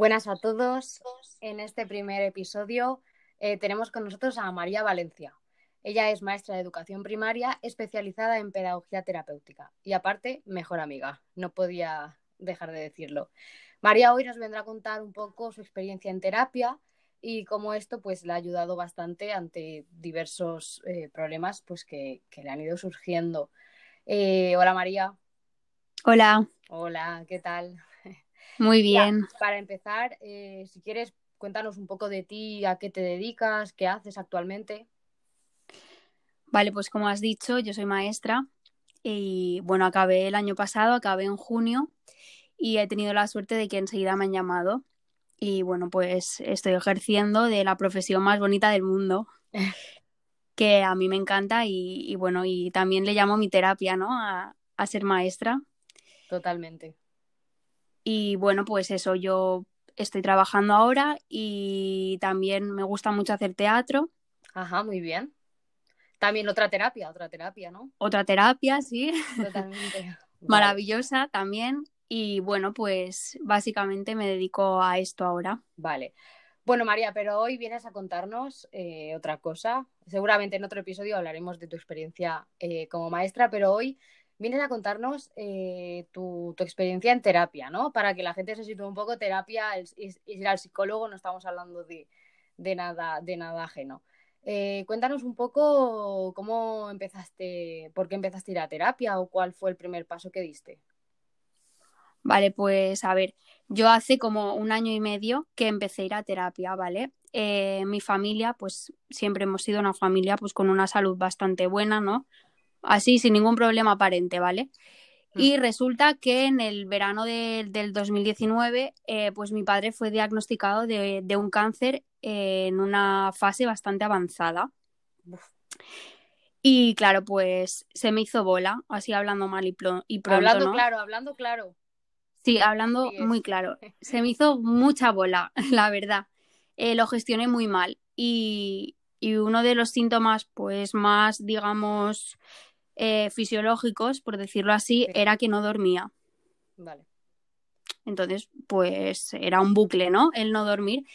Buenas a todos. En este primer episodio eh, tenemos con nosotros a María Valencia. Ella es maestra de educación primaria especializada en pedagogía terapéutica y aparte mejor amiga. No podía dejar de decirlo. María hoy nos vendrá a contar un poco su experiencia en terapia y cómo esto pues le ha ayudado bastante ante diversos eh, problemas pues que, que, le han ido surgiendo. Eh, hola María. Hola. Hola, ¿qué tal? Muy bien. Ya, para empezar, eh, si quieres, cuéntanos un poco de ti, a qué te dedicas, qué haces actualmente. Vale, pues como has dicho, yo soy maestra y bueno, acabé el año pasado, acabé en junio y he tenido la suerte de que enseguida me han llamado y bueno, pues estoy ejerciendo de la profesión más bonita del mundo. que a mí me encanta y, y, bueno, y también le llamo mi terapia, ¿no? A, a ser maestra. Totalmente. Y bueno, pues eso, yo estoy trabajando ahora y también me gusta mucho hacer teatro. Ajá, muy bien. También otra terapia, otra terapia, ¿no? Otra terapia, sí. Totalmente. Maravillosa también. Y bueno, pues básicamente me dedico a esto ahora. Vale. Bueno, María, pero hoy vienes a contarnos eh, otra cosa. Seguramente en otro episodio hablaremos de tu experiencia eh, como maestra, pero hoy vienes a contarnos eh, tu, experiencia en terapia, ¿no? Para que la gente se sitúe un poco, terapia es, ir al psicólogo, no estamos hablando de, de nada, de nada ajeno. Eh, cuéntanos un poco cómo empezaste, por qué empezaste a ir a terapia o cuál fue el primer paso que diste. Vale, pues a ver, yo hace como un año y medio que empecé a ir a terapia, ¿vale? Eh, mi familia, pues siempre hemos sido una familia pues con una salud bastante buena, ¿no? Así, sin ningún problema aparente, ¿vale? Y resulta que en el verano de, del 2019, eh, pues mi padre fue diagnosticado de, de un cáncer eh, en una fase bastante avanzada. Uf. Y claro, pues se me hizo bola, así hablando mal y, y pronto. Hablando ¿no? claro, hablando claro. Sí, hablando sí, muy claro. Se me hizo mucha bola, la verdad. Eh, lo gestioné muy mal. Y, y, uno de los síntomas, pues más, digamos, eh, fisiológicos, por decirlo así, sí. era que no dormía. Vale. Entonces, pues era un bucle, ¿no? El no dormir.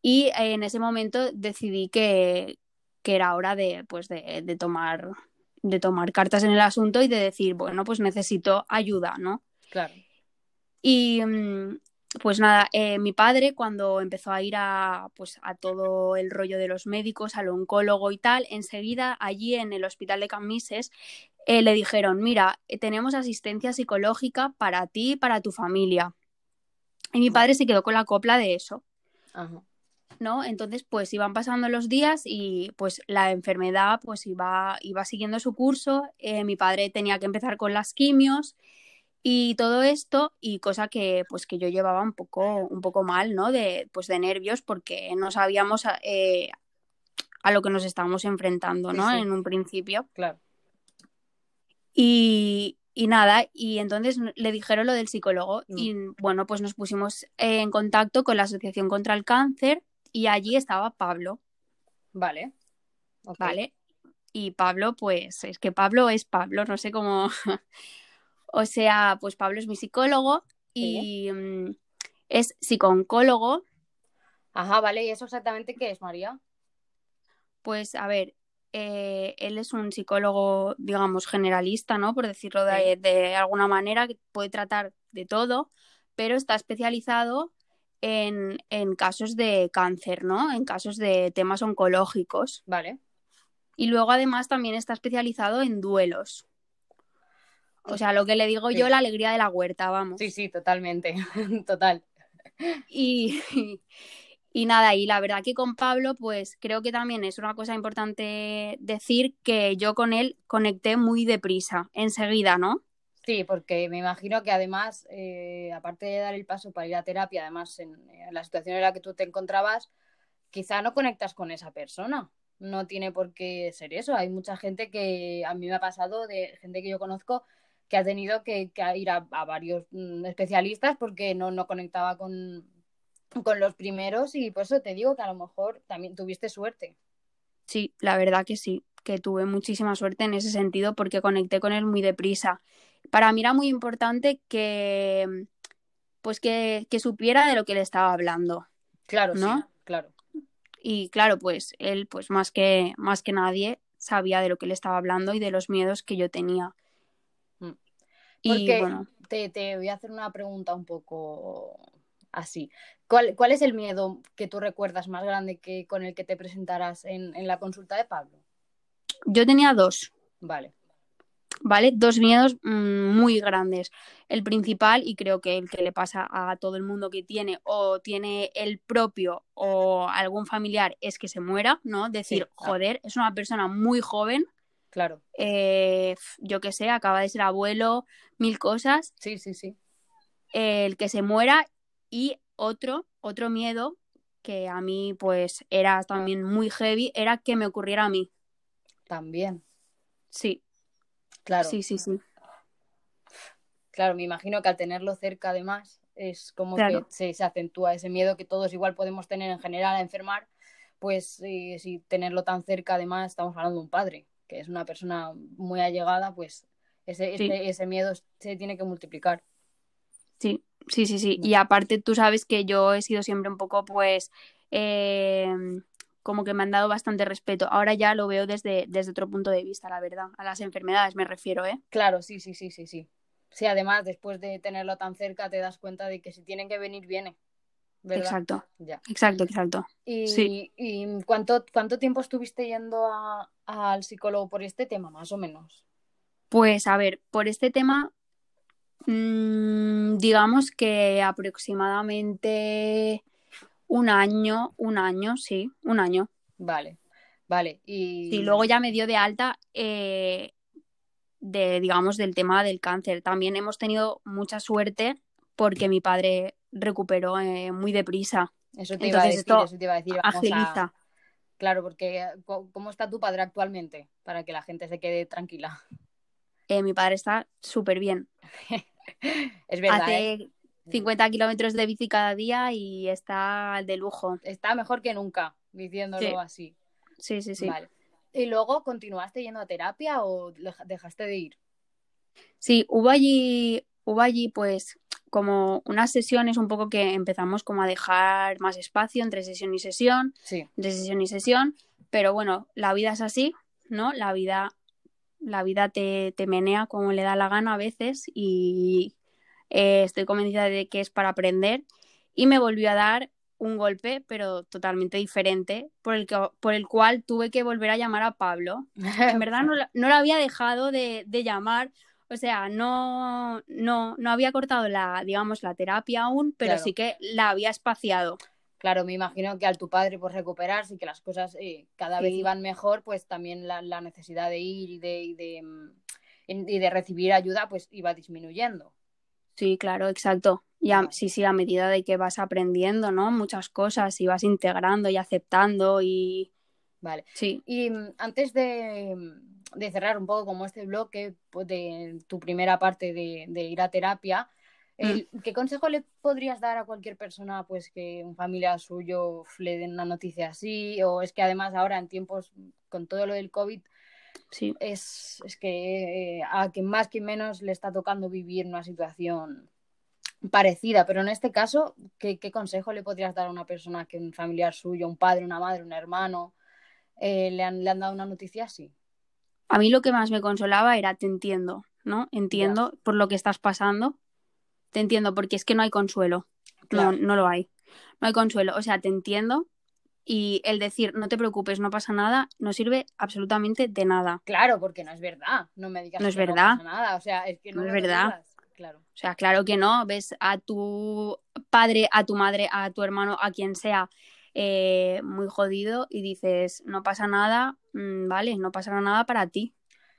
Y eh, en ese momento decidí que, que era hora de, pues de, de, tomar, de tomar cartas en el asunto y de decir, bueno, pues necesito ayuda, ¿no? Claro. Y mm, pues nada, eh, mi padre cuando empezó a ir a, pues, a todo el rollo de los médicos, al oncólogo y tal, enseguida allí en el hospital de Camises eh, le dijeron, mira, tenemos asistencia psicológica para ti y para tu familia. Y mi padre se quedó con la copla de eso. Ajá. ¿no? Entonces, pues iban pasando los días y pues la enfermedad pues iba, iba siguiendo su curso. Eh, mi padre tenía que empezar con las quimios y todo esto y cosa que pues que yo llevaba un poco, un poco mal, ¿no? De, pues de nervios porque no sabíamos eh, a lo que nos estábamos enfrentando, ¿no? Sí, sí. En un principio. Claro. Y, y nada, y entonces le dijeron lo del psicólogo mm. y bueno, pues nos pusimos en contacto con la Asociación contra el Cáncer y allí estaba Pablo. Vale. Okay. Vale. Y Pablo, pues es que Pablo es Pablo, no sé cómo. o sea, pues Pablo es mi psicólogo y ¿Sí? um, es psicooncólogo. Ajá, vale. ¿Y eso exactamente qué es, María? Pues a ver, eh, él es un psicólogo, digamos, generalista, ¿no? Por decirlo de, alguna manera, que puede tratar de todo, pero está especializado en, en casos de cáncer, ¿no? En casos de temas oncológicos. Vale. Y luego además también está especializado en duelos. O sea, lo que le digo Sí. yo, la alegría de la huerta, vamos. Sí, sí, totalmente. Total. Y, y nada, y la verdad que con Pablo, pues creo que también es una cosa importante decir que yo con él conecté muy deprisa, enseguida, ¿no? Sí, porque me imagino que además, eh, aparte de dar el paso para ir a terapia, además en, en, la situación en la que tú te encontrabas, quizá no conectas con esa persona. No tiene por qué ser eso. Hay mucha gente que a mí me ha pasado, de gente que yo conozco, que ha tenido que, ir a, a, varios mm, especialistas porque no, no conectaba con, con los primeros y por eso te digo que a lo mejor también tuviste suerte. Sí, la verdad que sí, que tuve muchísima suerte en ese sentido porque conecté con él muy deprisa. Para mí era muy importante que, pues que, que supiera de lo que le estaba hablando. Claro, ¿no? sí, claro. Y claro, pues él, pues más que, más que nadie, sabía de lo que le estaba hablando y de los miedos que yo tenía. Mm. Y bueno, te, te voy a hacer una pregunta un poco así. ¿Cuál, cuál es el miedo que tú recuerdas más grande que con el que te presentarás en, en la consulta de Pablo? yo tenía dos, Vale, ¿vale? Dos miedos mm, muy grandes. El principal, y creo que el que le pasa a todo el mundo que tiene o tiene el propio o algún familiar, es que se muera, ¿no? Decir, ah. joder, es una persona muy joven, claro. eh, yo qué sé, acaba de ser abuelo, mil cosas, Sí, sí, sí. el que se muera y otro, otro miedo que a mí pues era también muy heavy, era que me ocurriera a mí. También, Sí, claro. sí, sí, sí. Claro, me imagino que al tenerlo cerca además es como Claro. que se, se acentúa ese miedo que todos igual podemos tener en general a enfermar, pues eh, si tenerlo tan cerca además estamos hablando de un padre, que es una persona muy allegada, pues ese, Sí. ese, ese miedo se tiene que multiplicar. Sí, sí, sí. Y aparte tú sabes que yo he sido siempre un poco, pues, eh, como que me han dado bastante respeto. Ahora ya lo veo desde, desde otro punto de vista, la verdad. A las enfermedades me refiero, ¿eh? Claro, sí, sí, sí, sí, sí. Sí, además después de tenerlo tan cerca te das cuenta de que si tienen que venir, viene. ¿Verdad? Exacto, Ya. exacto, exacto. ¿Y, Sí. y cuánto, cuánto tiempo estuviste yendo a- al psicólogo por este tema, más o menos? Pues a ver, por este tema, mm, digamos que aproximadamente un año, un año, sí, un año. Vale, vale. Y Sí, luego ya me dio de alta eh, de, digamos, del tema del cáncer. También hemos tenido mucha suerte porque mi padre recuperó eh, muy deprisa. eso te iba a entonces decir, esto eso te iba a decir. a- Agiliza. Claro, porque ¿cómo está tu padre actualmente? Para que la gente se quede tranquila. Eh, mi padre está súper bien. Es verdad, Hace ¿eh? 50 kilómetros de bici cada día y está de lujo. Está mejor que nunca, diciéndolo Sí. así. Sí, sí, sí. Vale. ¿Y luego continuaste yendo a terapia o deja- dejaste de ir? Sí, hubo allí, hubo allí pues como unas sesiones un poco que empezamos como a dejar más espacio entre sesión y sesión. Sí, de sesión y sesión, pero bueno, la vida es así, ¿no? La vida, la vida te, te menea como le da la gana a veces y eh, estoy convencida de que es para aprender y me volvió a dar un golpe, pero totalmente diferente, por el, que, por el cual tuve que volver a llamar a Pablo. En verdad no, no lo había dejado de, de llamar, o sea, no, no, no había cortado la, digamos, la terapia aún, pero Claro. sí que la había espaciado. Claro, me imagino que al tu padre pues recuperarse y que las cosas eh, cada vez iban mejor, pues también la, la necesidad de ir y de, y de, mm, y de recibir ayuda pues iba disminuyendo. Sí, claro, exacto. Y a- sí, sí, a medida de que vas aprendiendo, ¿no? Muchas cosas y vas integrando y aceptando y Vale. sí. Y mm, antes de, mm, de cerrar un poco como este bloque pues, de tu primera parte de, de ir a terapia, el- ¿qué consejo le podrías dar a cualquier persona pues que un familiar suyo le den una noticia así? O es que además ahora en tiempos con todo lo del COVID Sí, es, es que eh, a quien más que menos le está tocando vivir una situación parecida, pero en este caso, ¿qué, qué consejo le podrías dar a una persona que un familiar suyo, un padre, una madre, un hermano, eh, le, han, le han dado una noticia así? a mí lo que más me consolaba era te entiendo, ¿no? Entiendo por lo que estás pasando, te entiendo porque es que no hay consuelo, Claro. no, no lo hay, no hay consuelo, o sea, te entiendo y el decir no te preocupes, no pasa nada, no sirve absolutamente de nada. Claro, porque no es verdad, no me digas No es verdad. no pasa nada, o sea, es que no, No es verdad. digas. Claro, O sea, claro que no. Ves a tu padre, a tu madre, a tu hermano, a quien sea, eh, muy jodido y dices, no pasa nada, mm, vale, no pasará nada para ti.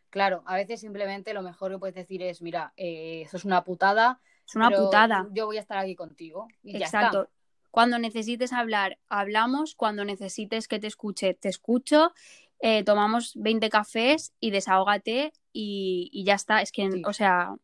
claro, a veces simplemente lo mejor que puedes decir es, mira, eh, eso es una putada, Es una pero putada. yo voy a estar aquí contigo y ya Exacto. está. Cuando necesites hablar, hablamos. Cuando necesites que te escuche, te escucho. Eh, tomamos 20 cafés y desahógate y, y ya está. Es que, Sí. o sea,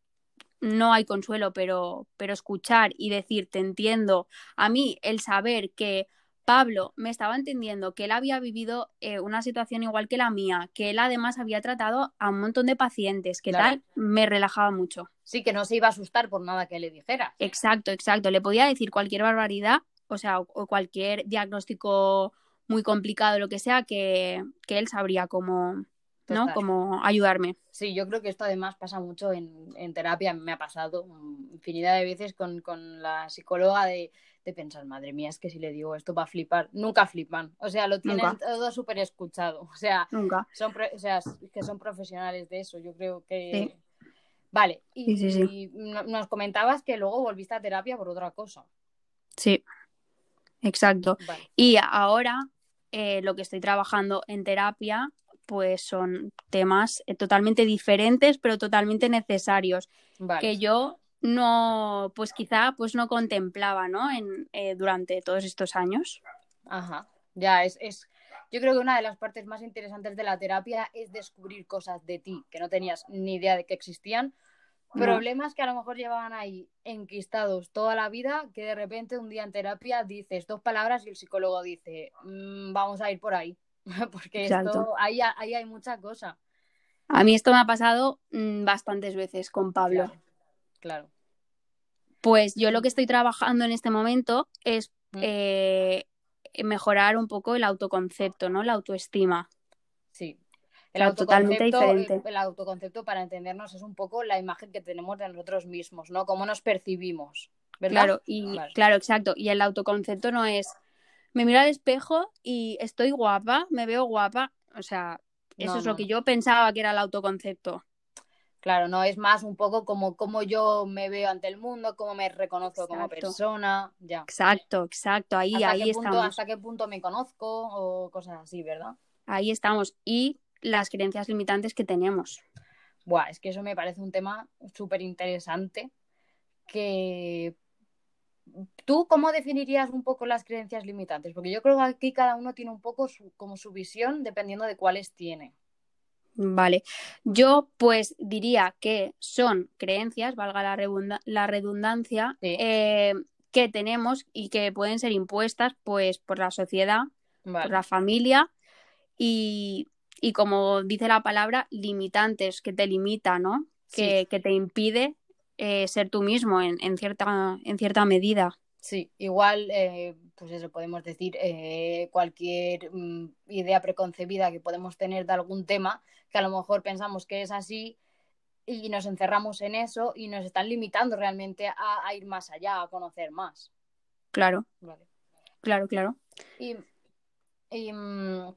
no hay consuelo, pero, pero escuchar y decir, te entiendo. A mí, el saber que Pablo me estaba entendiendo que él había vivido eh, una situación igual que la mía, que él además había tratado a un montón de pacientes, que Claro. tal, me relajaba mucho. Sí, que no se iba a asustar por nada que le dijera. Exacto, exacto. Le podía decir cualquier barbaridad, o sea, o, cualquier diagnóstico muy complicado, lo que sea, que, que él sabría cómo, ¿no? Total. Cómo ayudarme. Sí, yo creo que esto además pasa mucho en, en terapia, me ha pasado infinidad de veces con, con la psicóloga de, de pensar, madre mía, es que si le digo esto va a flipar. Nunca flipan, o sea, lo tienen Nunca. todo súper escuchado, o sea, Nunca. son, o sea, que son profesionales de eso, yo creo que... Sí. Vale, y, Sí, sí, sí. y no- nos comentabas que luego volviste a terapia por otra cosa. Sí, exacto. Vale, Y ahora eh, lo que estoy trabajando en terapia, pues son temas eh, totalmente diferentes, pero totalmente necesarios, vale. que yo no, pues quizá, pues no contemplaba, ¿no? En, eh, durante todos estos años. Ajá, ya es, es, yo creo que una de las partes más interesantes de la terapia es descubrir cosas de ti que no tenías ni idea de que existían, No. problemas que a lo mejor llevaban ahí enquistados toda la vida, que de repente un día en terapia dices dos palabras y el psicólogo dice, "Mm, vamos a ir por ahí, porque Exacto. esto, ahí, ahí hay mucha cosa. A mí esto me ha pasado mm, bastantes veces con Pablo. Claro, claro. Pues yo lo que estoy trabajando en este momento es Mm. eh, mejorar un poco el autoconcepto, ¿no? La autoestima. Sí. El sea, totalmente autoconcepto, diferente. el autoconcepto, para entendernos, es un poco la imagen que tenemos de nosotros mismos, ¿no? Cómo nos percibimos, ¿verdad? Claro, y Vale. claro, exacto. Y el autoconcepto no es me miro al espejo y estoy guapa, me veo guapa. O sea, eso No, es lo que yo pensaba que era el autoconcepto. Claro, no es más un poco como cómo yo me veo ante el mundo, cómo me reconozco como persona, ya. Exacto, exacto. Ahí, ¿Hasta ahí qué punto, estamos. hasta qué punto me conozco o cosas así, ¿verdad? Ahí estamos. Y las creencias limitantes que tenemos. Buah, es que eso me parece un tema súper interesante que... ¿Tú cómo definirías un poco las creencias limitantes? Porque yo creo que aquí cada uno tiene un poco su, como su visión dependiendo de cuáles tiene. Vale. Yo, pues, diría que son creencias, valga la, redunda- la redundancia, Sí. eh, que tenemos y que pueden ser impuestas, pues, por la sociedad, por la familia y, y como dice la palabra, limitantes, que te limita, ¿no? Sí. Que, que te impide eh, ser tú mismo en, en cierta, en cierta medida. Sí, igual, eh, pues eso podemos decir, eh, cualquier mm, idea preconcebida que podemos tener de algún tema, que a lo mejor pensamos que es así y nos encerramos en eso y nos están limitando realmente a, a ir más allá, a conocer más. Claro, Vale. claro, claro. Y, y, mm,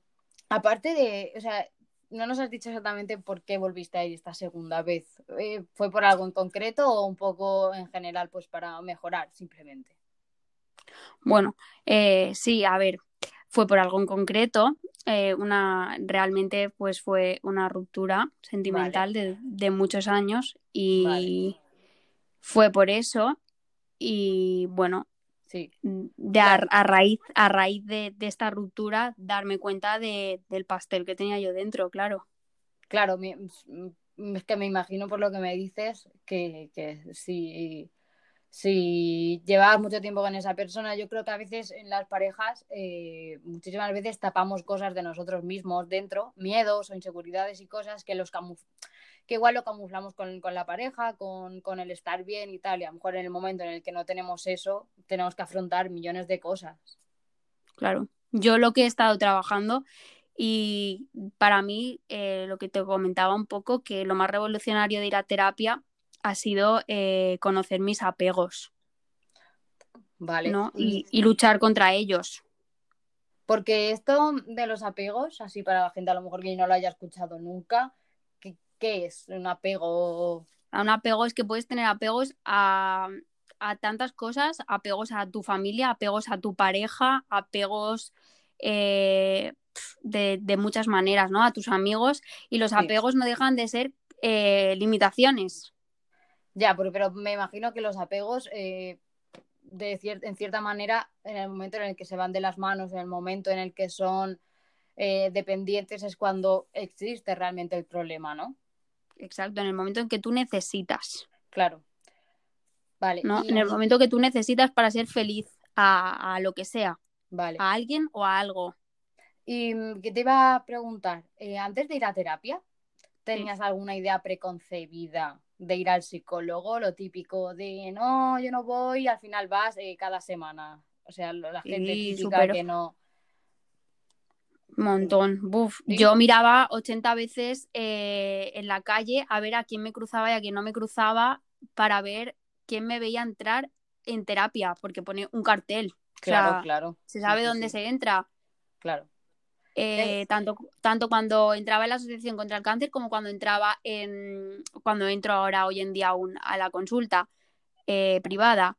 aparte de, o sea, no nos has dicho exactamente por qué volviste a ir esta segunda vez. Eh, ¿Fue por algo en concreto o un poco en general, pues para mejorar simplemente? Bueno, eh, sí, a ver, fue por algo en concreto. eh, una realmente pues fue una ruptura sentimental de, de muchos años y Vale. fue por eso y bueno Sí. de a, a raíz a raíz de, de esta ruptura darme cuenta de, del pastel que tenía yo dentro claro Claro, me- mm, es que me imagino por lo que me dices que, que si, si llevabas mucho tiempo con esa persona, yo creo que a veces en las parejas, eh, muchísimas veces tapamos cosas de nosotros mismos dentro, miedos o inseguridades y cosas que los que igual lo camuflamos con, con la pareja, con, con el estar bien y tal, y a lo mejor en el momento en el que no tenemos eso, tenemos que afrontar millones de cosas. claro yo lo que he estado trabajando y para mí eh, lo que te comentaba un poco que lo más revolucionario de ir a terapia ha sido eh, conocer mis apegos ¿Vale? ¿no? y, y luchar contra ellos Porque esto de los apegos, así para la gente a lo mejor que no lo haya escuchado nunca, ¿qué, qué es un apego? A un apego es que puedes tener apegos a, a tantas cosas, apegos a tu familia, apegos a tu pareja, apegos eh, de, de muchas maneras, ¿no? A tus amigos y los Sí. apegos no dejan de ser eh, limitaciones. Ya, pero, pero me imagino que los apegos, eh, de cier- en cierta manera, en el momento en el que se van de las manos, en el momento en el que son eh, dependientes, es cuando existe realmente el problema, ¿no? Exacto, en el momento en que tú necesitas, Claro. Vale. ¿no? y- En el momento que tú necesitas para ser feliz a, a lo que sea. Vale. a alguien o a algo. Y mm, que te iba a preguntar, eh, antes de ir a terapia, ¿tenías alguna idea preconcebida de ir al psicólogo? Lo típico de, no, yo no voy, y al final vas eh, cada semana. O sea, la gente típica que no... Montón. Buf. Sí. Yo miraba 80 veces eh, en la calle a ver a quién me cruzaba y a quién no me cruzaba para ver quién me veía entrar en terapia, porque pone un cartel. Claro, sea, claro. Se sabe sí, dónde sí, se entra. Claro. Eh, tanto, tanto cuando entraba en la Asociación contra el Cáncer como cuando entraba en cuando entro ahora hoy en día aún a la consulta eh, privada.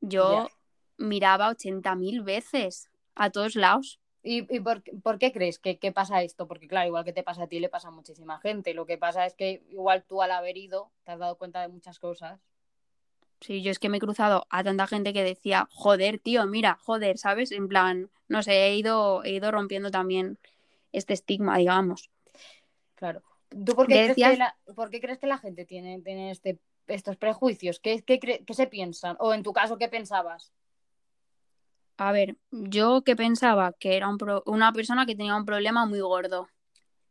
Yo miraba 80.000 veces a todos lados. ¿Y, y por, por qué crees que, que pasa esto? Porque claro, igual que te pasa a ti, le pasa a muchísima gente. Lo que pasa es que igual tú al haber ido te has dado cuenta de muchas cosas. Sí, yo es que me he cruzado a tanta gente que decía, joder, tío, mira, joder, ¿sabes? En plan, no sé, he ido, he ido rompiendo también este estigma, digamos. Claro. ¿Tú por qué, crees Decías- que la, por qué crees que la gente tiene, tiene este, estos prejuicios? ¿Qué, qué, cre- qué se piensan? O en tu caso, ¿qué pensabas? A ver, yo que pensaba que era un pro- una persona que tenía un problema muy gordo.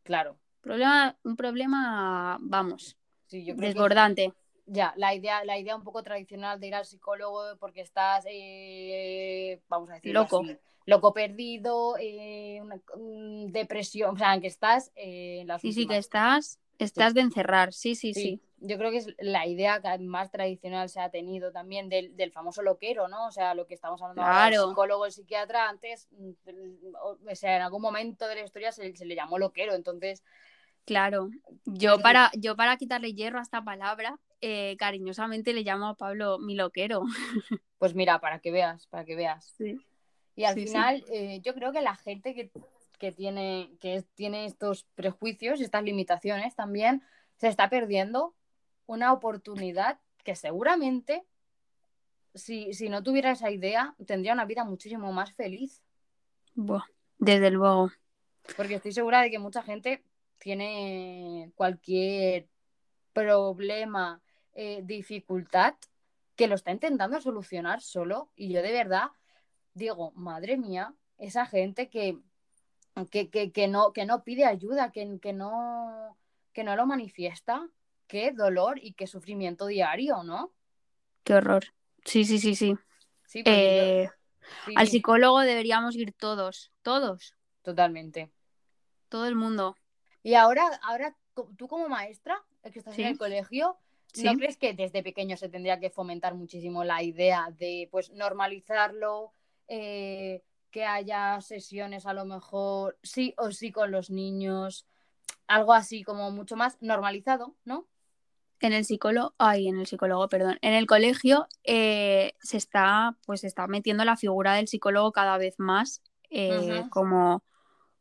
Claro. Problema, un problema, vamos, Sí, yo creo que desbordante. Ya, la idea, la idea un poco tradicional de ir al psicólogo porque estás, eh, vamos a decir, Loco. loco perdido, eh, una- mm, depresión, o sea, que estás eh, en las Sí, sí, que estás, estás de encerrar, sí, sí, Sí, sí. yo creo que es la idea que más tradicional se ha tenido también del, del famoso loquero, ¿no? O sea, lo que estamos hablando ahora, el Claro. psicólogo, el psiquiatra, antes, mm, o o sea, en algún momento de la historia se, se le llamó loquero, entonces, Claro. Yo para, yo para quitarle hierro a esta palabra, eh, cariñosamente le llamo a Pablo mi loquero. pues mira, para que veas, para que veas. Sí. Y al Sí, sí. final, eh, yo creo que la gente que, que tiene, que tiene estos prejuicios y estas limitaciones también se está perdiendo una oportunidad que seguramente, si, si no tuviera esa idea, tendría una vida muchísimo más feliz. Buah, desde luego. Porque estoy segura de que mucha gente tiene cualquier problema, eh, dificultad, que lo está intentando solucionar solo. Y yo de verdad digo, madre mía, esa gente que, que, que, que no, que no pide ayuda, que, que, no, que no lo manifiesta, qué dolor y qué sufrimiento diario, ¿no? Qué horror. Sí, sí, sí, sí. Sí, Eh, sí, al psicólogo deberíamos ir todos, todos, totalmente. todo el mundo. Y ahora, ahora tú como maestra, eh, que estás en el colegio, Sí. ¿no crees que desde pequeño se tendría que fomentar muchísimo la idea de pues normalizarlo, eh, que haya sesiones a lo mejor sí o sí con los niños, algo así como mucho más normalizado, ¿no? En el psicólogo, ay, en el psicólogo, perdón. En el colegio eh, se está, pues se está metiendo la figura del psicólogo cada vez más eh, como,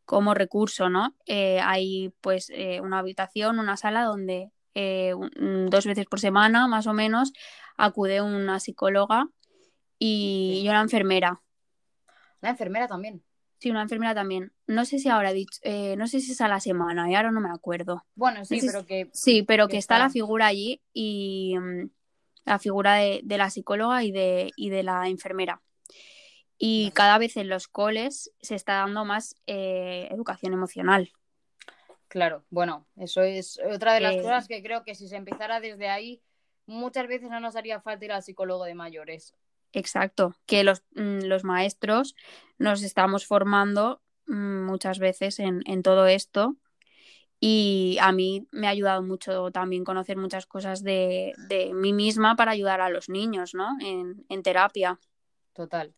como recurso, ¿no? Eh, hay pues eh, una habitación, una sala donde eh, un- dos veces por semana, más o menos, acude una psicóloga y, una enfermera. La enfermera también. Sí, una enfermera también. No sé si ahora he dicho, no sé si es a la semana, y ahora no me acuerdo. Bueno, sí, pero que Sí, pero que que está la figura allí y mm, la figura de, de la psicóloga y de, y de la enfermera. Y cada vez en los coles se está dando más eh, educación emocional. Claro, bueno, eso es otra de las Eh, cosas que creo que si se empezara desde ahí, muchas veces no nos haría falta ir al psicólogo de mayores. Exacto, que los, mm, los maestros nos estamos formando mm, muchas veces en, en todo esto y a mí me ha ayudado mucho también conocer muchas cosas de, de mí misma para ayudar a los niños, ¿no? En, en terapia. Total.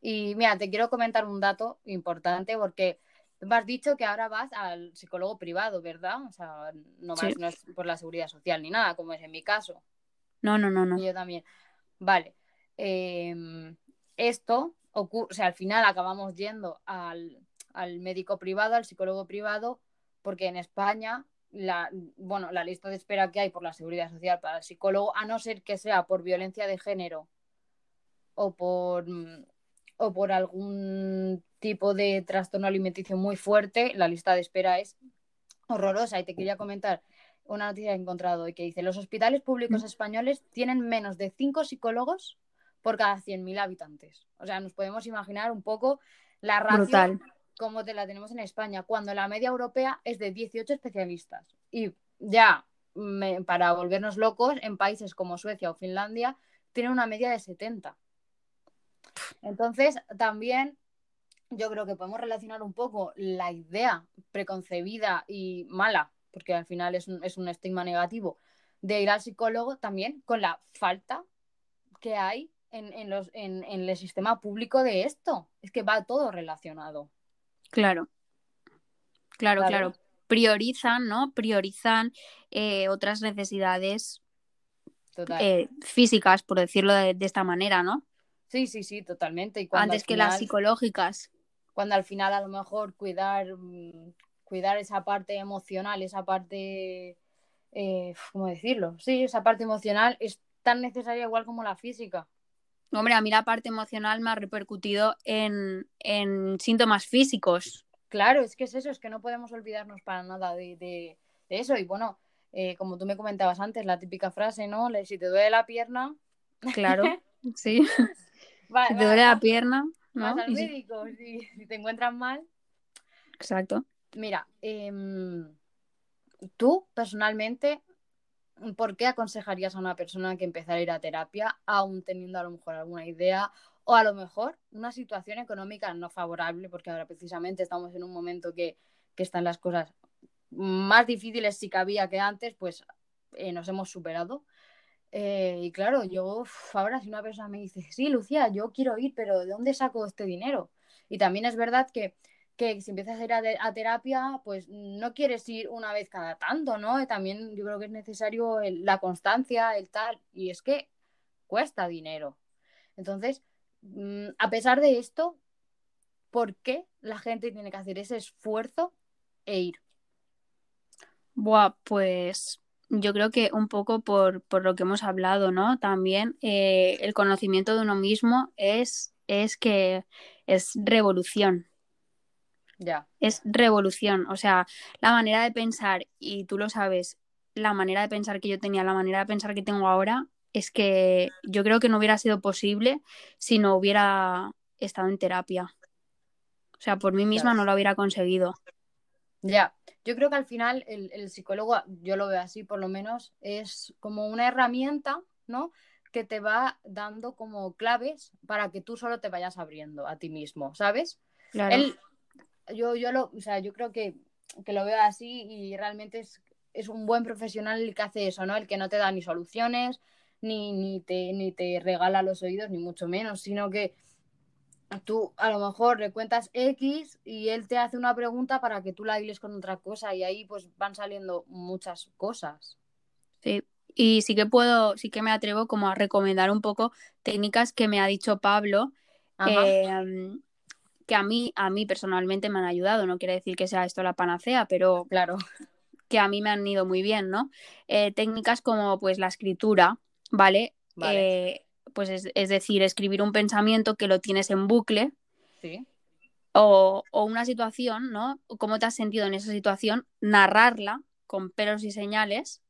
Y mira, te quiero comentar un dato importante porque me has dicho que ahora vas al psicólogo privado, ¿verdad? O sea, no, vas, Sí. no es por la seguridad social ni nada, como es en mi caso. No, no, no, no. Y yo también. Vale. Eh, esto ocurre, o sea, al final acabamos yendo al, al médico privado, al psicólogo privado, porque en España la, bueno, la lista de espera que hay por la seguridad social para el psicólogo, a no ser que sea por violencia de género o por, mm, o por algún tipo de trastorno alimenticio muy fuerte, la lista de espera es horrorosa. Y te quería comentar una noticia que he encontrado hoy que dice, los hospitales públicos españoles tienen menos de cinco psicólogos por cada 100.000 habitantes. O sea, nos podemos imaginar un poco la ratio como te la tenemos en España, cuando la media europea es de 18 especialistas. Y ya, me- para volvernos locos, en países como Suecia o Finlandia, tienen una media de 70. Entonces, también yo creo que podemos relacionar un poco la idea preconcebida y mala, porque al final es un, es un estigma negativo, de ir al psicólogo también con la falta que hay en, en los, en, en el sistema público de esto. Es que va todo relacionado. Claro. Claro, claro. Priorizan, ¿no? Priorizan eh, otras necesidades eh, físicas, por decirlo de, de esta manera, ¿no? Sí, sí, sí, totalmente. Y Antes que las psicológicas. cuando al final a lo mejor cuidar, mm, cuidar esa parte emocional, esa parte, eh, ¿cómo decirlo? Sí, esa parte emocional es tan necesaria igual como la física. Hombre, a mí la parte emocional me ha repercutido en, en síntomas físicos. Claro, es que es eso, es que no podemos olvidarnos para nada de, de- de eso. Y bueno, eh, como tú me comentabas antes, la típica frase, ¿no? Le- Si te duele la pierna, Claro, sí. Va- Si te duele la pierna, ¿no? vas al médico. Si, si te encuentras mal, Exacto. Mira, em, tú personalmente, ¿por qué aconsejarías a una persona que empezara a ir a terapia, aún teniendo a lo mejor alguna idea o a lo mejor una situación económica no favorable, porque ahora precisamente estamos en un momento que, que están las cosas más difíciles si cabía que antes, pues eh, nos hemos superado. Eh, y claro, yo ahora si una persona me dice, sí, Lucía, yo quiero ir, pero ¿de dónde saco este dinero? Y también es verdad que, que si empiezas a ir a, terapia, pues no quieres ir una vez cada tanto, ¿no? Y también yo creo que es necesario la constancia, el tal, y es que cuesta dinero. Entonces, mm, a pesar de esto, ¿por qué la gente tiene que hacer ese esfuerzo e ir? Buah, pues yo creo que un poco por, por lo que hemos hablado, ¿no? También eh, el conocimiento de uno mismo es, es que es revolución. Ya, Es revolución. O sea, la manera de pensar, y tú lo sabes, la manera de pensar que yo tenía, la manera de pensar que tengo ahora, es que yo creo que no hubiera sido posible si no hubiera estado en terapia. O sea, por mí misma Claro. no lo hubiera conseguido. ya. Yo creo que al final el, el psicólogo, yo lo veo así por lo menos, es como una herramienta, ¿no? Que te va dando como claves para que tú solo te vayas abriendo a ti mismo, ¿sabes? Claro. Él, yo, yo lo, o sea, yo creo que, que lo veo así y realmente es, es un buen profesional el que hace eso, ¿no? El que no te da ni soluciones, ni, ni, te, ni te regala los oídos, ni mucho menos, sino que tú a lo mejor le cuentas X y él te hace una pregunta para que tú la hiles con otra cosa y ahí pues van saliendo muchas cosas. Sí, y sí que puedo, sí que me atrevo como a recomendar un poco técnicas que me ha dicho Pablo, eh, que a mí, a mí personalmente me han ayudado. No quiere decir que sea esto la panacea, pero Claro, que a mí me han ido muy bien, ¿no? Eh, técnicas como pues la escritura, ¿vale? vale, Eh, pues es, es decir, escribir un pensamiento que lo tienes en bucle sí, o, o una situación, ¿no? ¿Cómo te has sentido en esa situación? Narrarla con pelos y señales.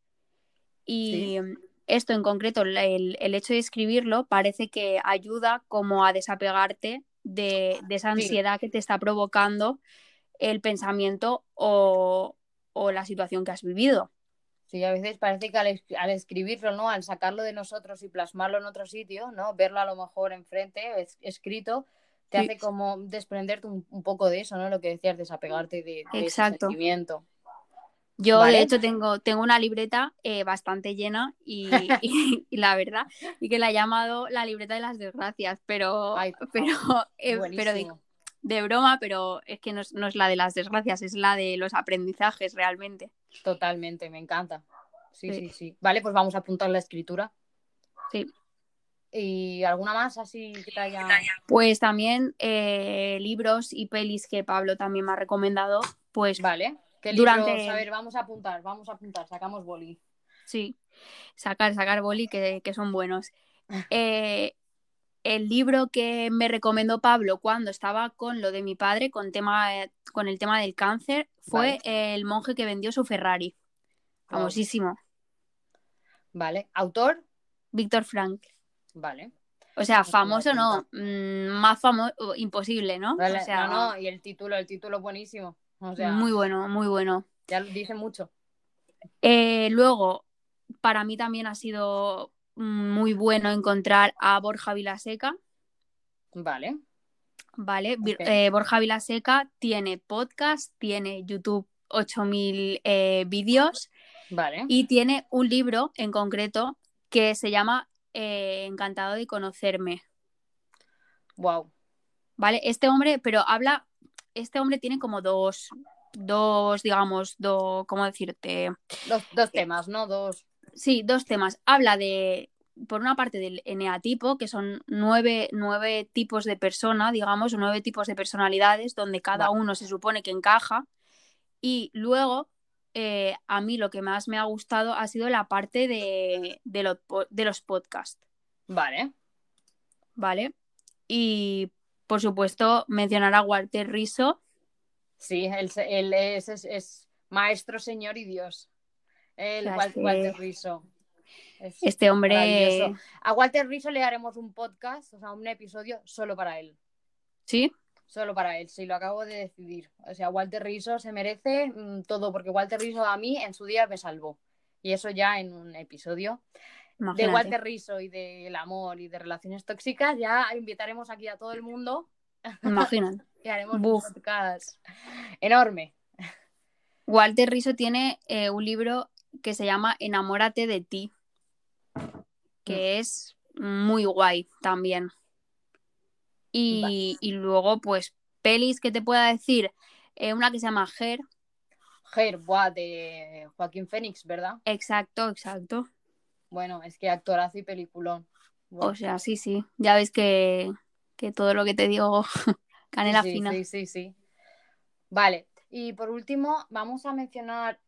Y esto en concreto, el, el hecho de escribirlo parece que ayuda como a desapegarte de, de esa Sí. ansiedad que te está provocando el pensamiento o, o la situación que has vivido. Sí, a veces parece que al, es- al escribirlo, ¿no? Al sacarlo de nosotros y plasmarlo en otro sitio, ¿no? Verlo a lo mejor enfrente, es- escrito, te Sí. hace como desprenderte un, un poco de eso, ¿no? Lo que decías, desapegarte de, de ese Exacto. sentimiento. Yo, Vale. de hecho, tengo, tengo una libreta eh, bastante llena y, y- y la verdad, y que la he llamado la libreta de las desgracias, pero, Ay, pero, eh, pero de, de broma, pero es que no es, no es la de las desgracias, es la de los aprendizajes realmente. Totalmente, me encanta. Sí, Sí. sí, sí. Vale, pues vamos a apuntar la escritura. Sí. ¿Y alguna más así que te haya... Pues también eh, libros y pelis que Pablo también me ha recomendado, pues Vale. ¿Qué Durante- libros? A ver, vamos a apuntar, vamos a apuntar, sacamos boli. Sí, sacar, sacar boli, que, que son buenos. Eh, el libro que me recomendó Pablo cuando estaba con lo de mi padre, con, tema, eh, con el tema del cáncer, fue El monje que vendió su Ferrari. Famosísimo. Vale. ¿Autor? Víctor Frank. Vale. O sea, Pues famoso no, mm, más famoso, imposible, ¿no? Vale, O sea, no, no, y el título, el título buenísimo. O sea, muy bueno, muy bueno. ya lo dice mucho. Eh, luego, para mí también ha sido muy bueno encontrar a Borja Vilaseca, Vale. ¿vale? Eh, Borja Vilaseca tiene podcast, tiene YouTube 8000 eh, vídeos Vale. y tiene un libro en concreto que se llama eh, Encantado de conocerme, Wow. ¿vale? Este hombre, pero habla, este hombre tiene como dos, dos, digamos, dos, ¿cómo decirte? Dos, dos temas, ¿no? Dos. Sí, dos temas. Habla de, por una parte, del eneatipo, que son nueve, nueve tipos de persona, digamos, o nueve tipos de personalidades, donde cada uno se supone que encaja. Y luego, eh, a mí lo que más me ha gustado ha sido la parte de, de, lo- de los podcasts, Vale. ¿vale? Y, por supuesto, mencionar a Walter Riso. Sí, él, él es, es- es maestro, señor y Dios. El Wal- Walter Rizzo. Es Este hombre. A Walter Rizzo le haremos un podcast, o sea, un episodio solo para él. sí, Solo para él, sí, lo acabo de decidir. O sea, Walter Rizzo se merece mm, todo, porque Walter Rizzo a mí en su día me salvó. Y eso ya en un episodio. De. Walter Rizzo y del amor y de relaciones tóxicas, ya invitaremos aquí a todo el mundo Imagínate. y haremos Buf. un podcast enorme. Walter Riso tiene eh, un libro que se llama Enamórate de ti, que es muy guay también. Y, y luego, pues, pelis que te pueda decir, eh, una que se llama Her, Ger, buah, de Joaquín Phoenix, ¿verdad? exacto, exacto. Bueno, es que actorazo y peliculón. Buah. O sea, sí, sí, ya ves que, que todo lo que te digo, canela sí, fina. Sí, sí, sí. Vale, y por último, vamos a mencionar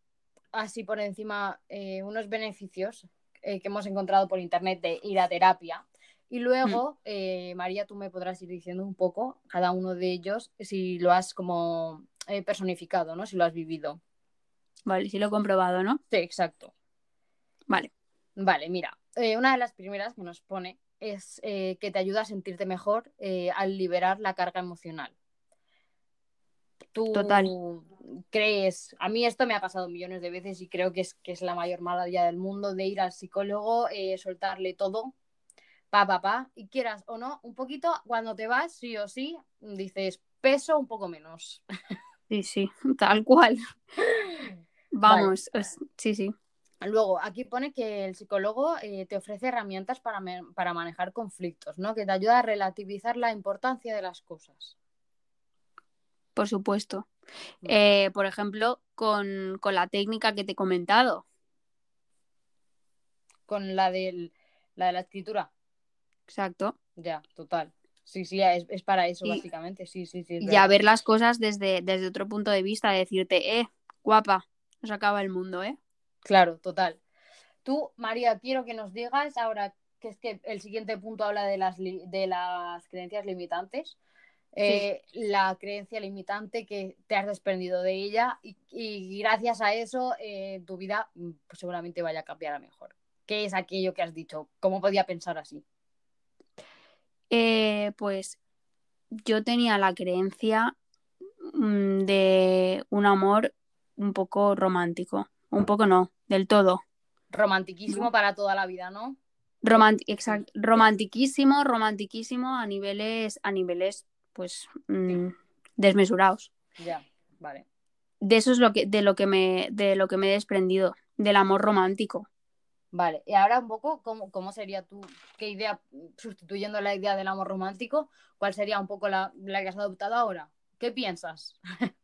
así por encima eh, unos beneficios eh, que hemos encontrado por internet de ir a terapia. Y luego, Mm. eh, María, tú me podrás ir diciendo un poco cada uno de ellos si lo has como personificado, ¿no? Si lo has vivido. Vale, sí lo he comprobado, ¿no? Sí, exacto. Vale. Vale, mira, una de las primeras que nos pone es eh, que te ayuda a sentirte mejor eh, al liberar la carga emocional. Tú Total. crees, a mí esto me ha pasado millones de veces y creo que es, que es la mayor maravilla del mundo de ir al psicólogo, eh, soltarle todo, pa, pa, pa, y quieras o no, un poquito, cuando te vas, sí o sí, dices, peso un poco menos. Sí, sí, tal cual. Vamos, es- sí, sí. Luego, aquí pone que el psicólogo eh, te ofrece herramientas para, para manejar conflictos, ¿no? Que te ayuda a relativizar la importancia de las cosas. Por supuesto. Eh, por ejemplo, con, con la técnica que te he comentado. Con la, del, la de la escritura, Exacto. ya, total. Sí, sí, es, es para eso, Y- básicamente. Sí, sí, sí. Y a ver las cosas desde, desde otro punto de vista, de decirte, eh, guapa, nos acaba el mundo, ¿eh? Claro, total. Tú, María, quiero que nos digas ahora que es que el siguiente punto habla de las, de las creencias limitantes. Eh, La creencia limitante que te has desprendido de ella y, y gracias a eso eh, tu vida mm, pues seguramente vaya a cambiar a mejor. ¿Qué es aquello que has dicho? ¿Cómo podía pensar así? Eh, pues yo tenía la creencia mm, de un amor un poco romántico. Un poco no, del todo. Romantiquísimo No. para toda la vida, ¿no? Romanti- exact- romantiquísimo, romantiquísimo a niveles, a niveles, pues, mm, desmesurados. Ya, vale. De eso es lo que, de lo que me, de lo que me he desprendido, del amor romántico. Vale, y ahora un poco, ¿cómo, cómo sería tú, qué idea, sustituyendo la idea del amor romántico, cuál sería un poco la, la que has adoptado ahora? ¿Qué piensas?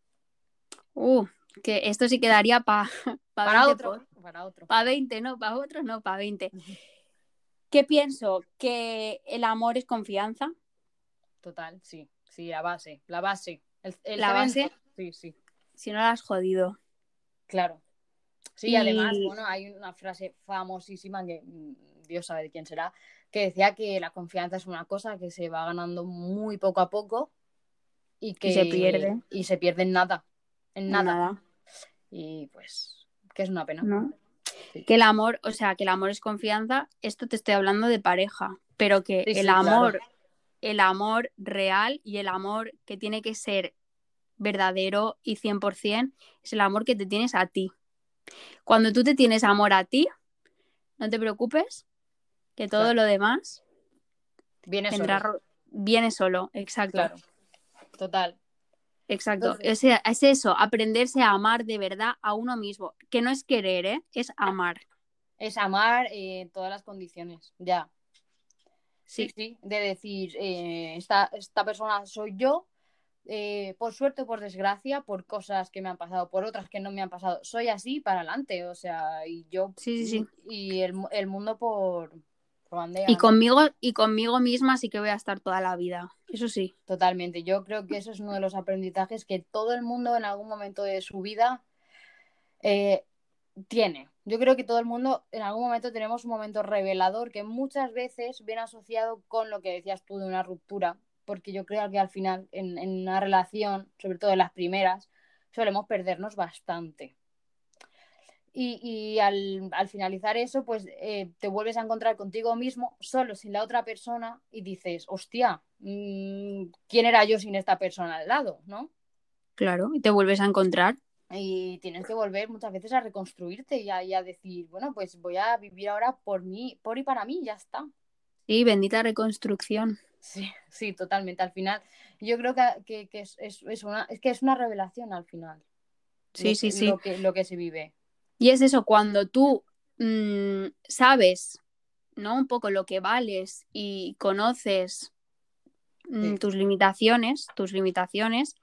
Uh, que esto sí quedaría pa- pa Para 20 otro, para otro. Para 20, no, para otro, no, para 20. ¿Qué pienso? Que el amor es confianza. Total, sí, sí, la base, la base. El, el La base. Sí, sí, Si no la has jodido. claro. Sí, Y- además, bueno, hay una frase famosísima que mm, Dios sabe de quién será, que decía que la confianza es una cosa que se va ganando muy poco a poco y que se pierde. y se pierde en nada, en nada. Nada. Y pues, que es una pena. ¿no? Sí. Que el amor, o sea, que el amor es confianza, esto te estoy hablando de pareja, pero que Sí, sí, el claro. El amor real y el amor que tiene que ser verdadero y 100% es el amor que te tienes a ti. Cuando tú te tienes amor a ti, no te preocupes, que todo Claro. lo demás Viene vendrá solo. ro- viene solo, exacto. Claro. Total. Exacto, Entonces- es, es eso, aprenderse a amar de verdad a uno mismo, que no es querer, ¿eh? es amar. Es amar eh, en todas las condiciones. Ya. Sí, Sí. De decir, eh, esta, esta persona soy yo. eh, por suerte o por desgracia, por cosas que me han pasado, por otras que no me han pasado. Soy así para adelante. O sea, y yo. Sí, sí, sí. Y el, el mundo por, por bandera. y ¿no? conmigo y conmigo misma sí que voy a estar toda la vida, eso sí. Totalmente. Yo creo que eso es uno de los aprendizajes que todo el mundo en algún momento de su vida eh, tiene. Yo creo que todo el mundo en algún momento tenemos un momento revelador que muchas veces viene asociado con lo que decías tú de una ruptura, porque yo creo que al final en, una relación, sobre todo en las primeras, solemos perdernos bastante. Y, al finalizar eso, pues eh, te vuelves a encontrar contigo mismo, solo sin la otra persona, y dices, hostia, mm, ¿quién era yo sin esta persona al lado? ¿No? Claro, y te vuelves a encontrar. Y tienes que volver muchas veces a reconstruirte y a, y a decir, bueno, pues voy a vivir ahora por mí, por y para mí, ya está. Sí, bendita reconstrucción. Sí, sí, totalmente. Al final, yo creo que, que- que es, es- es una, es que es una revelación al final. Sí, lo sí, sí. Lo que, lo que se vive. Y es eso, cuando tú mm, sabes, ¿no? Un poco lo que vales y conoces mm, Sí. tus limitaciones, tus limitaciones,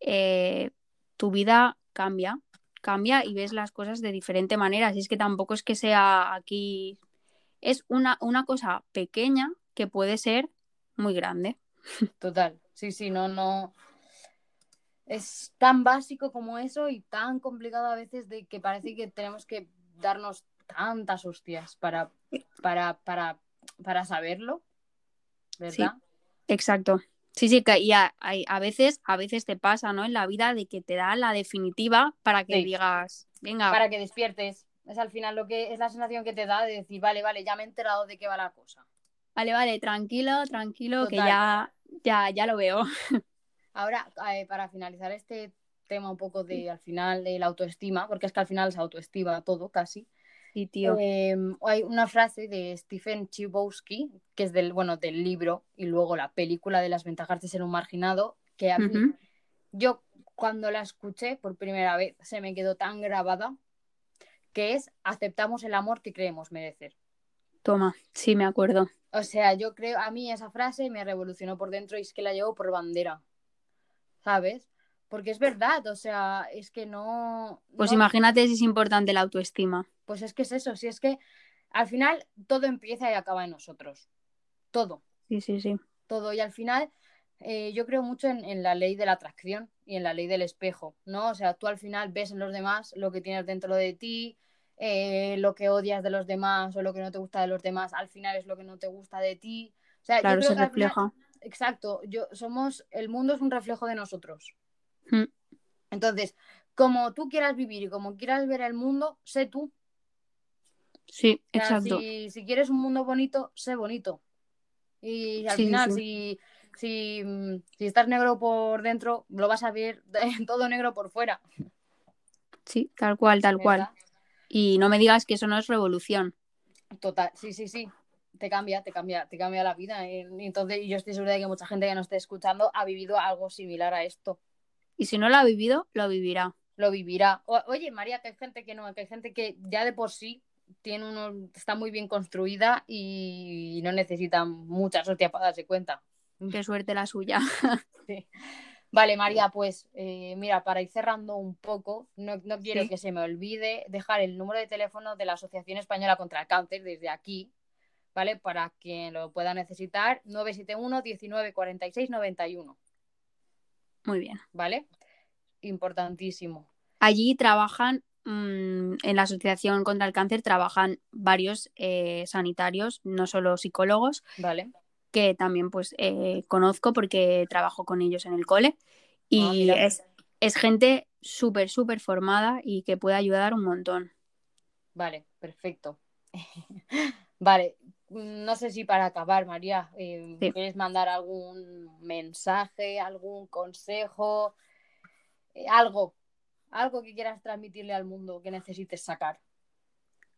eh, tu vida cambia, cambia y ves las cosas de diferente manera. Así es que tampoco es que sea aquí, es una, una cosa pequeña que puede ser muy grande. Total. Sí, sí, no, no. Es tan básico como eso y tan complicado a veces de que parece que tenemos que darnos tantas hostias para, para, para, para saberlo. ¿Verdad? Exacto. Sí, sí, que y a, a- veces, a veces te pasa, ¿no? En la vida de que te da la definitiva para que Sí. digas, venga, Para que despiertes. Es al final lo que es la sensación que te da de decir, vale, vale, ya me he enterado de qué va la cosa. vale, vale, tranquilo, tranquilo, que ya, ya, ya lo veo. Ahora, eh, para finalizar este tema un poco de al final de la autoestima, porque es que al final es autoestima todo casi. Sí, tío. Eh, hay una frase de Stephen Chbosky, que es del, bueno, del libro y luego la película de las ventajas de ser un marginado, que a mí, yo cuando la escuché por primera vez se me quedó tan grabada, que es aceptamos el amor que creemos merecer. Toma, sí, me acuerdo. O sea, yo creo, a mí esa frase me revolucionó por dentro y es que la llevo por bandera, ¿sabes? Porque es verdad, o sea, es que no... Pues no- imagínate si es importante la autoestima. Pues es que es eso, si es que al final todo empieza y acaba en nosotros. Todo, Sí, sí, sí. todo. Y al final eh, yo creo mucho en, en la ley de la atracción y en la ley del espejo, ¿no? O sea, tú al final ves en los demás lo que tienes dentro de ti, eh, lo que odias de los demás o lo que no te gusta de los demás, al final es lo que no te gusta de ti. O sea, yo Claro, creo se que al final- refleja. exacto, yo somos, el mundo es un reflejo de nosotros. Mm. Entonces, como tú quieras vivir y como quieras ver el mundo, sé tú. Sí, O sea, exacto. Si, si quieres un mundo bonito, sé bonito. Y al Sí, final, sí. si, si, mm, si estás negro por dentro, lo vas a ver todo negro por fuera. Sí, tal cual, tal cual. Y no me digas que eso no es revolución. Total, sí, sí, sí. Te cambia, te cambia, te cambia la vida. Y entonces, yo estoy segura de que mucha gente que nos esté escuchando ha vivido algo similar a esto. Y si no lo ha vivido, lo vivirá. Lo vivirá. O- oye, María, que hay gente que no, que hay gente que ya de por sí tiene uno, está muy bien construida y no necesita muchas hostias para darse cuenta. Qué suerte la suya. Sí. Vale, María, pues eh, mira, para ir cerrando un poco, no, no quiero Sí. que se me olvide dejar el número de teléfono de la Asociación Española contra el Cáncer desde aquí, ¿vale? Para quien lo pueda necesitar, 971 19 46 91, Muy bien. ¿vale? Importantísimo. Allí trabajan, mm, en la Asociación contra el Cáncer, trabajan varios eh, sanitarios, no solo psicólogos, ¿Vale? que también pues eh, conozco porque trabajo con ellos en el cole. Y Ah, es, es gente súper, súper formada y que puede ayudar un montón. Vale, perfecto. vale, no sé si para acabar, María, eh, Sí. ¿quieres mandar algún mensaje, algún consejo, eh, algo, algo que quieras transmitirle al mundo que necesites sacar?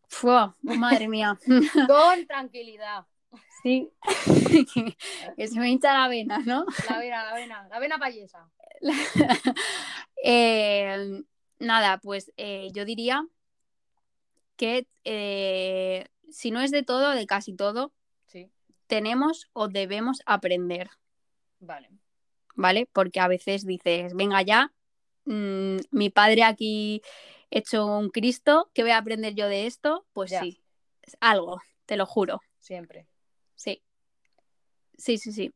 Fua, madre mía. Con tranquilidad. Sí. que se me hincha la vena, ¿no? La vena, la vena, la vena payesa. Eh, nada, pues eh, yo diría que eh, si no es de todo, de casi todo, Sí, tenemos o debemos aprender, vale. ¿vale? Porque a veces dices, venga ya, mm, mi padre aquí hecho un Cristo, ¿qué voy a aprender yo de esto? Pues Ya. sí, algo, te lo juro, Siempre. sí. Sí, sí, sí.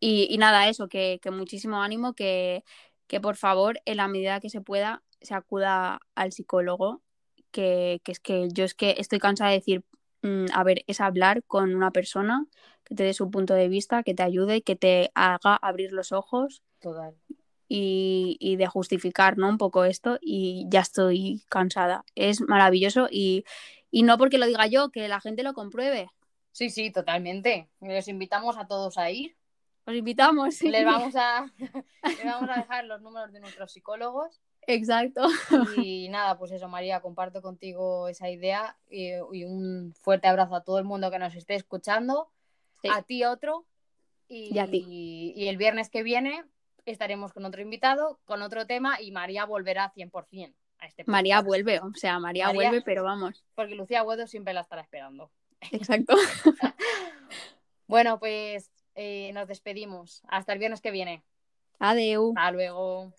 Y, y nada, eso, que, que muchísimo ánimo, que, que por favor, en la medida que se pueda, se acuda al psicólogo, que, que es que yo es que estoy cansada de decir, mm, a ver, es hablar con una persona que te dé su punto de vista, que te ayude, que te haga abrir los ojos Total. Y, y de justificar, ¿no? Un poco esto y ya estoy cansada. Es maravilloso y, y no porque lo diga yo, que la gente lo compruebe. Sí, sí, totalmente. Les invitamos a todos a ir. Os invitamos. sí. Les vamos a, les vamos a dejar los números de nuestros psicólogos. Exacto. Y nada, pues eso, María, comparto contigo esa idea y, y un fuerte abrazo a todo el mundo que nos esté escuchando, Sí. a ti otro. Y, Y a ti. y el viernes que viene estaremos con otro invitado, con otro tema y María volverá 100% a este María podcast, vuelve, o sea, María, María- vuelve, pero vamos. Porque Lucía Guedo siempre la estará esperando. Exacto. Bueno, pues eh, nos despedimos. Hasta el viernes que viene. Adeu. Hasta luego.